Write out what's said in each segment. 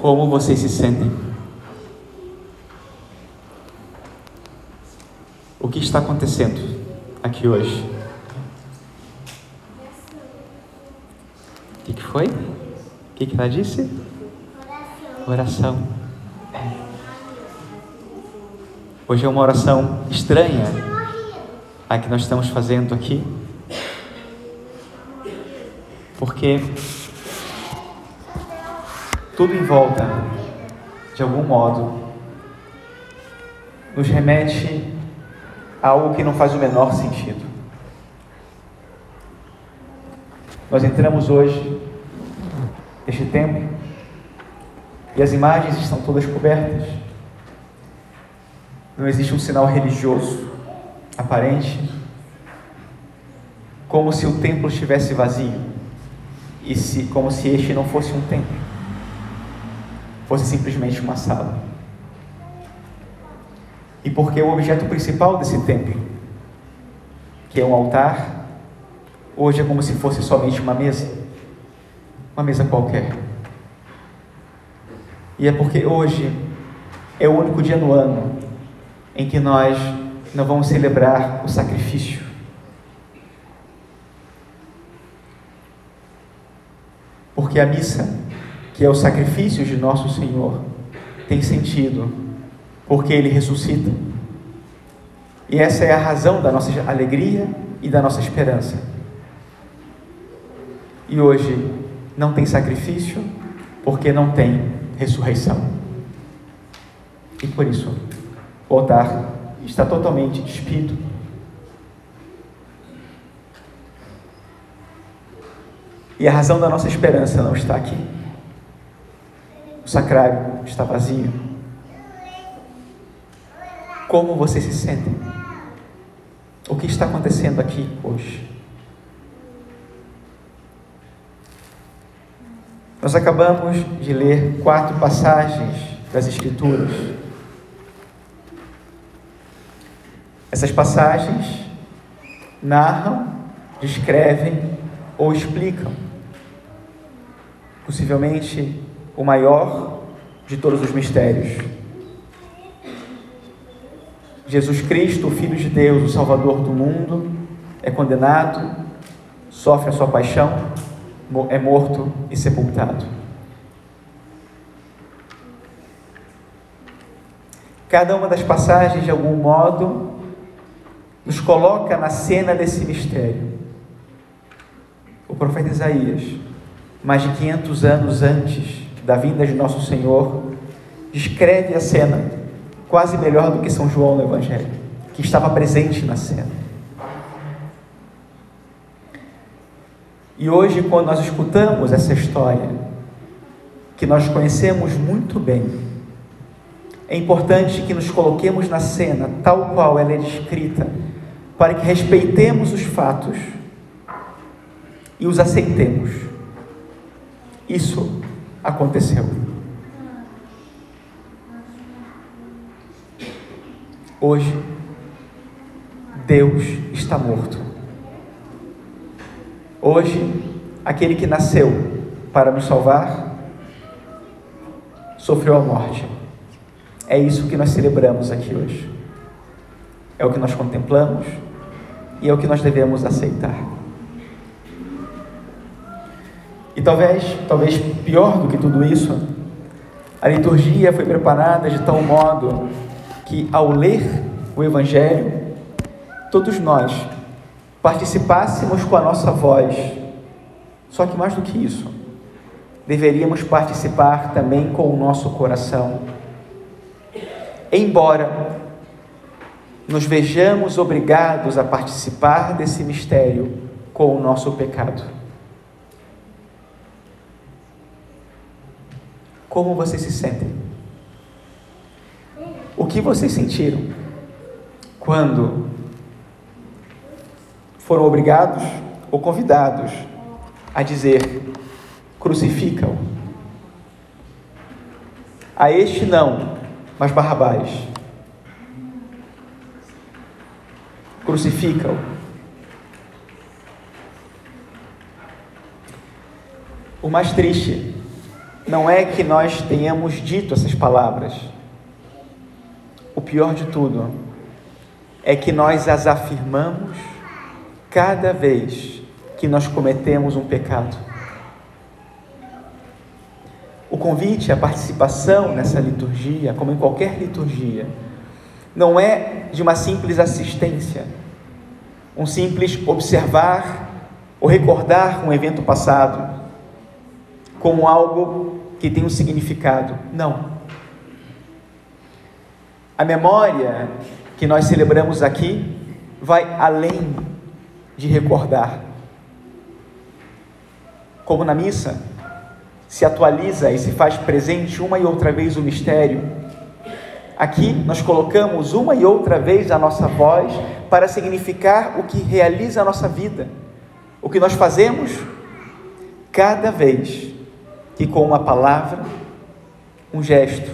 Como vocês se sentem? O que está acontecendo aqui hoje? O que, que foi? O que, que ela disse? Oração. Hoje é uma oração estranha a que nós estamos fazendo aqui, porque tudo em volta, de algum modo, nos remete a algo que não faz o menor sentido. Nós entramos hoje neste tempo e as imagens estão todas cobertas. Não existe um sinal religioso aparente, como se o templo estivesse vazio e se, como se este não fosse um templo, fosse simplesmente uma sala. E porque o objeto principal desse templo, que é um altar, hoje é como se fosse somente uma mesa, uma mesa qualquer. E é porque hoje é o único dia no ano em que nós não vamos celebrar o sacrifício. Porque a missa, que é o sacrifício de nosso Senhor, tem sentido, porque Ele ressuscita. E essa é a razão da nossa alegria e da nossa esperança. E hoje não tem sacrifício, porque não tem ressurreição. E por isso, o altar está totalmente despido. E a razão da nossa esperança não está aqui. O sacrário está vazio. Como vocês se sentem? O que está acontecendo aqui hoje? Nós acabamos de ler quatro passagens das Escrituras Essas passagens narram, descrevem ou explicam, possivelmente, o maior de todos os mistérios. Jesus Cristo, o Filho de Deus, o Salvador do mundo, é condenado, sofre a sua paixão, é morto e sepultado. Cada uma das passagens, de algum modo, nos coloca na cena desse mistério. O profeta Isaías, mais de 500 anos antes da vinda de nosso Senhor, descreve a cena quase melhor do que São João no Evangelho, que estava presente na cena. E hoje, quando nós escutamos essa história, que nós conhecemos muito bem, é importante que nos coloquemos na cena tal qual ela é descrita para que respeitemos os fatos e os aceitemos. Isso aconteceu. Hoje, Deus está morto. Hoje, aquele que nasceu para nos salvar sofreu a morte. É isso que nós celebramos aqui hoje. É o que nós contemplamos e é o que nós devemos aceitar. E talvez, talvez pior do que tudo isso, a liturgia foi preparada de tal modo que ao ler o Evangelho, todos nós participássemos com a nossa voz. Só que mais do que isso, deveríamos participar também com o nosso coração. Embora nos vejamos obrigados a participar desse mistério com o nosso pecado. Como vocês se sentem? O que vocês sentiram quando foram obrigados ou convidados a dizer: crucificam? A este não, mas Barrabás. crucificam. O mais triste não é que nós tenhamos dito essas palavras. O pior de tudo é que nós as afirmamos cada vez que nós cometemos um pecado. O convite à participação nessa liturgia, como em qualquer liturgia, não é de uma simples assistência, um simples observar ou recordar um evento passado como algo que tem um significado. Não. A memória que nós celebramos aqui vai além de recordar. Como na missa, se atualiza e se faz presente uma e outra vez o mistério. Aqui nós colocamos uma e outra vez a nossa voz para significar o que realiza a nossa vida, o que nós fazemos cada vez que com uma palavra, um gesto,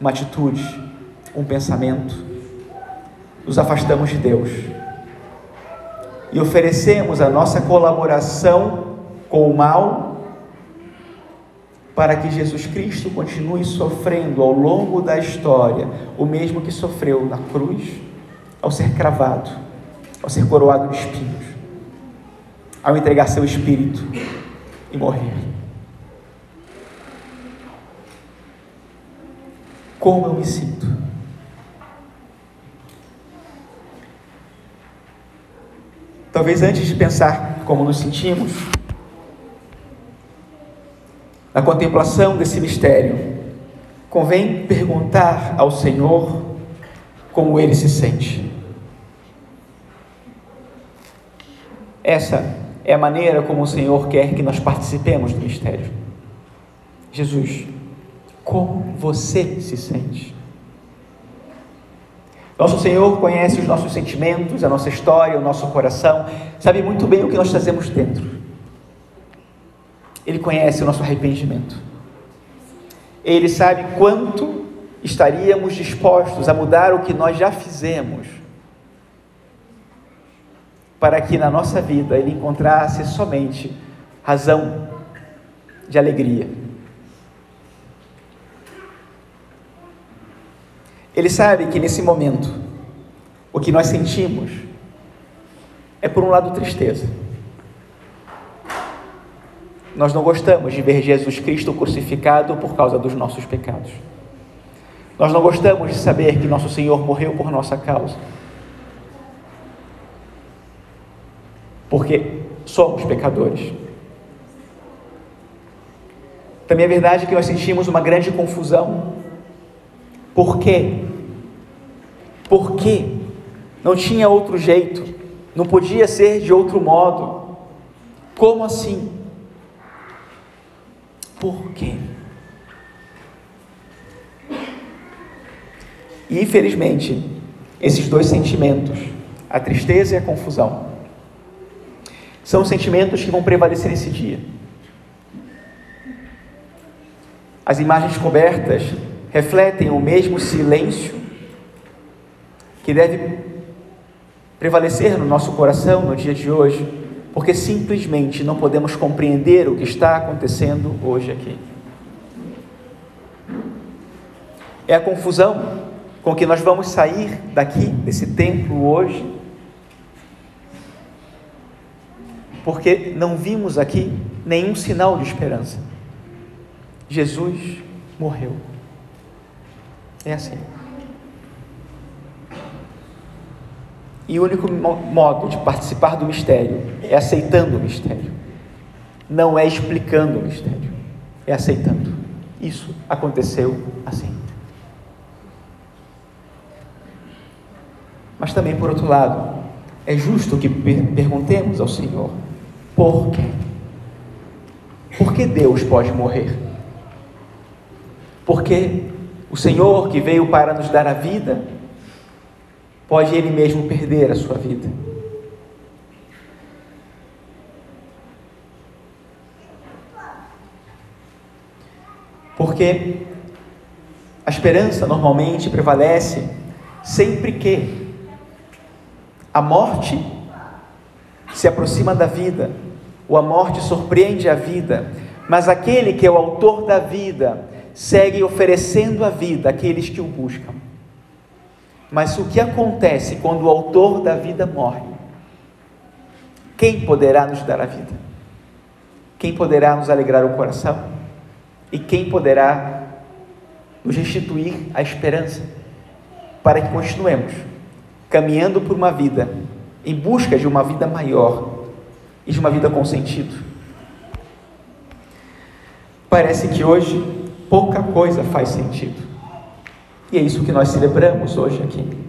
uma atitude, um pensamento, nos afastamos de Deus e oferecemos a nossa colaboração com o mal para que Jesus Cristo continue sofrendo ao longo da história o mesmo que sofreu na cruz ao ser cravado, ao ser coroado de espinhos, ao entregar seu espírito e morrer. Como eu me sinto. Talvez antes de pensar como nos sentimos, na contemplação desse mistério, convém perguntar ao Senhor como ele se sente. Essa é a maneira como o Senhor quer que nós participemos do mistério. Jesus, como você se sente. Nosso Senhor conhece os nossos sentimentos, a nossa história, o nosso coração, sabe muito bem o que nós trazemos dentro. Ele conhece o nosso arrependimento. Ele sabe quanto estaríamos dispostos a mudar o que nós já fizemos, para que na nossa vida Ele encontrasse somente razão de alegria Ele sabe que nesse momento, o que nós sentimos é, por um lado, tristeza. Nós não gostamos de ver Jesus Cristo crucificado por causa dos nossos pecados. Nós não gostamos de saber que nosso Senhor morreu por nossa causa. Porque somos pecadores. Também é verdade que nós sentimos uma grande confusão por quê? Por quê? Não tinha outro jeito, não podia ser de outro modo. Como assim? Por quê? E infelizmente, esses dois sentimentos, a tristeza e a confusão, são os sentimentos que vão prevalecer nesse dia. As imagens cobertas refletem o mesmo silêncio que deve prevalecer no nosso coração no dia de hoje, porque simplesmente não podemos compreender o que está acontecendo hoje aqui. É a confusão com que nós vamos sair daqui, desse templo hoje, porque não vimos aqui nenhum sinal de esperança. Jesus morreu. É assim. E o único modo de participar do mistério é aceitando o mistério. Não é explicando o mistério, é aceitando. Isso aconteceu assim. Mas também, por outro lado, é justo que perguntemos ao Senhor: por quê? Por que Deus pode morrer? Porque o Senhor que veio para nos dar a vida, pode Ele mesmo perder a sua vida. Porque a esperança normalmente prevalece sempre que a morte se aproxima da vida, ou a morte surpreende a vida, Mas aquele que é o autor da vida segue oferecendo a vida àqueles que o buscam. Mas o que acontece quando o autor da vida morre? Quem poderá nos dar a vida? Quem poderá nos alegrar o coração? E quem poderá nos restituir a esperança para que continuemos caminhando por uma vida em busca de uma vida maior e de uma vida com sentido? Parece que hoje pouca coisa faz sentido. E é isso que nós celebramos hoje aqui.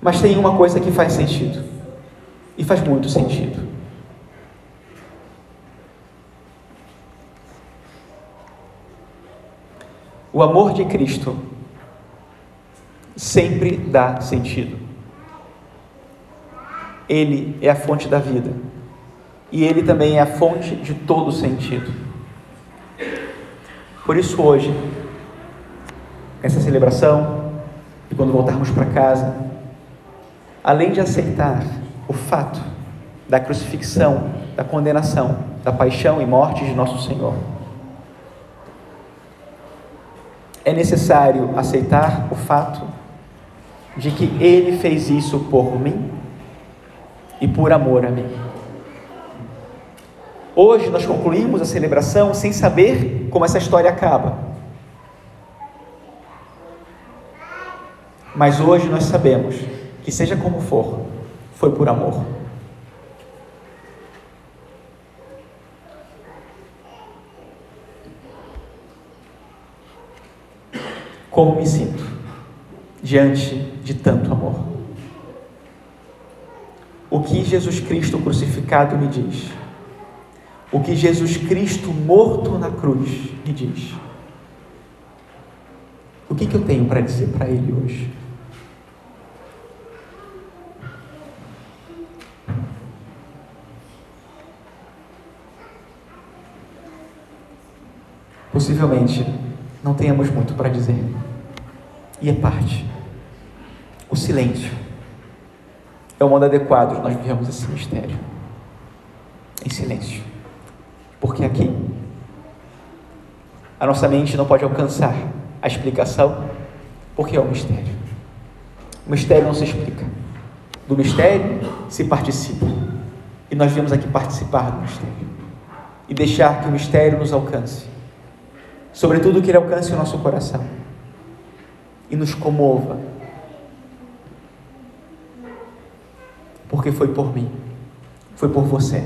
Mas tem uma coisa que faz sentido. E faz muito sentido. O amor de Cristo sempre dá sentido. Ele é a fonte da vida. E ele também é a fonte de todo sentido. Por isso, hoje, essa celebração, e quando voltarmos para casa, além de aceitar o fato da crucifixão, da condenação, da paixão e morte de nosso Senhor, é necessário aceitar o fato de que Ele fez isso por mim e por amor a mim. Hoje nós concluímos a celebração sem saber como essa história acaba. Mas hoje nós sabemos que, seja como for, foi por amor. Como me sinto diante de tanto amor? O que Jesus Cristo crucificado me diz? O que Jesus Cristo morto na cruz me diz? O que, que eu tenho para dizer para Ele hoje? Possivelmente não tenhamos muito para dizer. E é parte. O silêncio é o modo adequado de nós vivemos esse mistério. Em silêncio. Porque aqui a nossa mente não pode alcançar a explicação, porque é um mistério. O mistério não se explica. Do mistério se participa. E nós viemos aqui participar do mistério. E deixar que o mistério nos alcance sobretudo que Ele alcance o nosso coração e nos comova, porque foi por mim, foi por você.